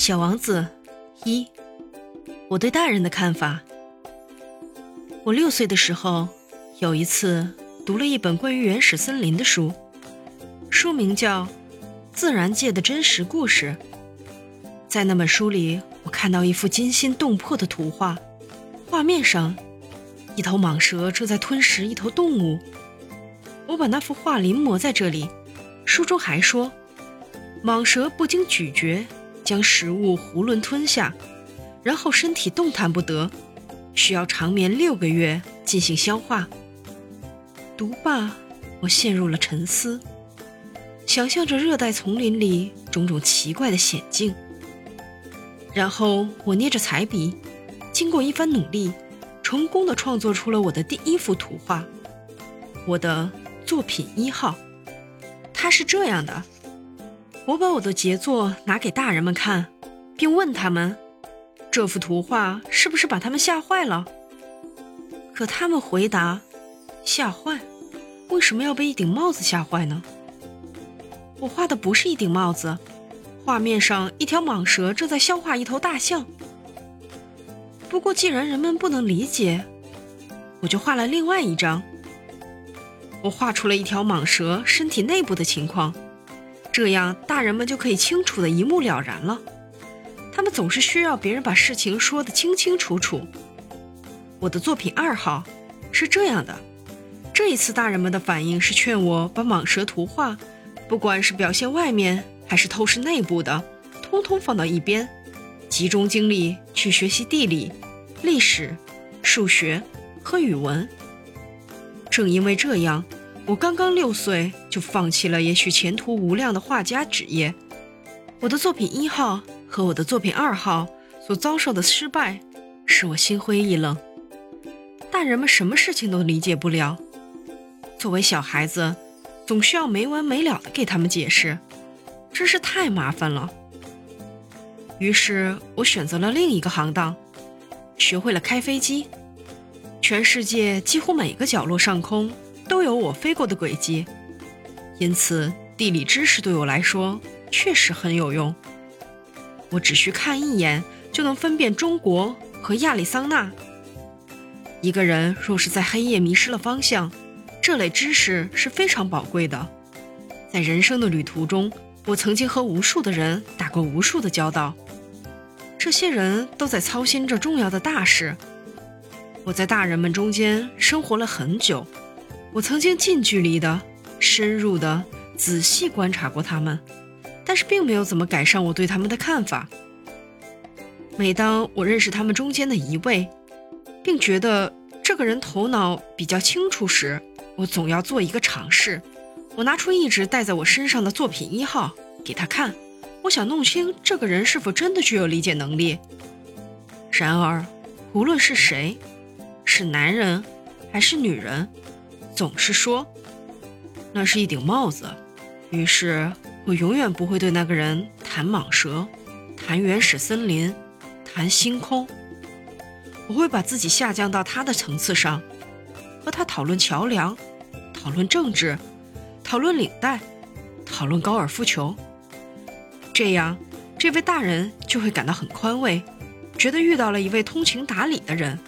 小王子一，我对大人的看法。我六岁的时候，有一次读了一本关于原始森林的书，书名叫《自然界的真实故事》。在那本书里，我看到一幅惊心动魄的图画，画面上，一头蟒蛇正在吞食一头动物。我把那幅画临摹在这里。书中还说，蟒蛇不经咀嚼。将食物囫囵吞下，然后身体动弹不得，需要长眠六个月进行消化。读罢，我陷入了沉思，想象着热带丛林里种种奇怪的险境。然后我捏着彩笔，经过一番努力，成功的创作出了我的第一幅图画，我的作品一号。它是这样的。我把我的杰作拿给大人们看，并问他们：“这幅图画是不是把他们吓坏了？”可他们回答：“吓坏？为什么要被一顶帽子吓坏呢？”我画的不是一顶帽子，画面上一条蟒蛇正在消化一头大象。不过既然人们不能理解，我就画了另外一张。我画出了一条蟒蛇身体内部的情况。这样，大人们就可以清楚的一目了然了。他们总是需要别人把事情说得清清楚楚。我的作品二号是这样的：这一次，大人们的反应是劝我把蟒蛇图画，不管是表现外面还是透视内部的，通通放到一边，集中精力去学习地理、历史、数学和语文。正因为这样。我刚刚六岁就放弃了也许前途无量的画家职业。我的作品一号和我的作品二号所遭受的失败，使我心灰意冷。大人们什么事情都理解不了，作为小孩子，总需要没完没了的给他们解释，真是太麻烦了。于是我选择了另一个行当，学会了开飞机。全世界几乎每个角落上空。都有我飞过的轨迹，因此地理知识对我来说确实很有用。我只需看一眼就能分辨中国和亚利桑那。一个人若是在黑夜迷失了方向，这类知识是非常宝贵的。在人生的旅途中，我曾经和无数的人打过无数的交道，这些人都在操心着重要的大事。我在大人们中间生活了很久。我曾经近距离的、深入的、仔细观察过他们，但是并没有怎么改善我对他们的看法。每当我认识他们中间的一位，并觉得这个人头脑比较清楚时，我总要做一个尝试。我拿出一直带在我身上的作品一号给他看，我想弄清这个人是否真的具有理解能力。然而，无论是谁，是男人还是女人。总是说，那是一顶帽子。于是我永远不会对那个人谈蟒蛇，谈原始森林，谈星空。我会把自己下降到他的层次上，和他讨论桥梁，讨论政治，讨论领带，讨论高尔夫球。这样，这位大人就会感到很宽慰，觉得遇到了一位通情达理的人。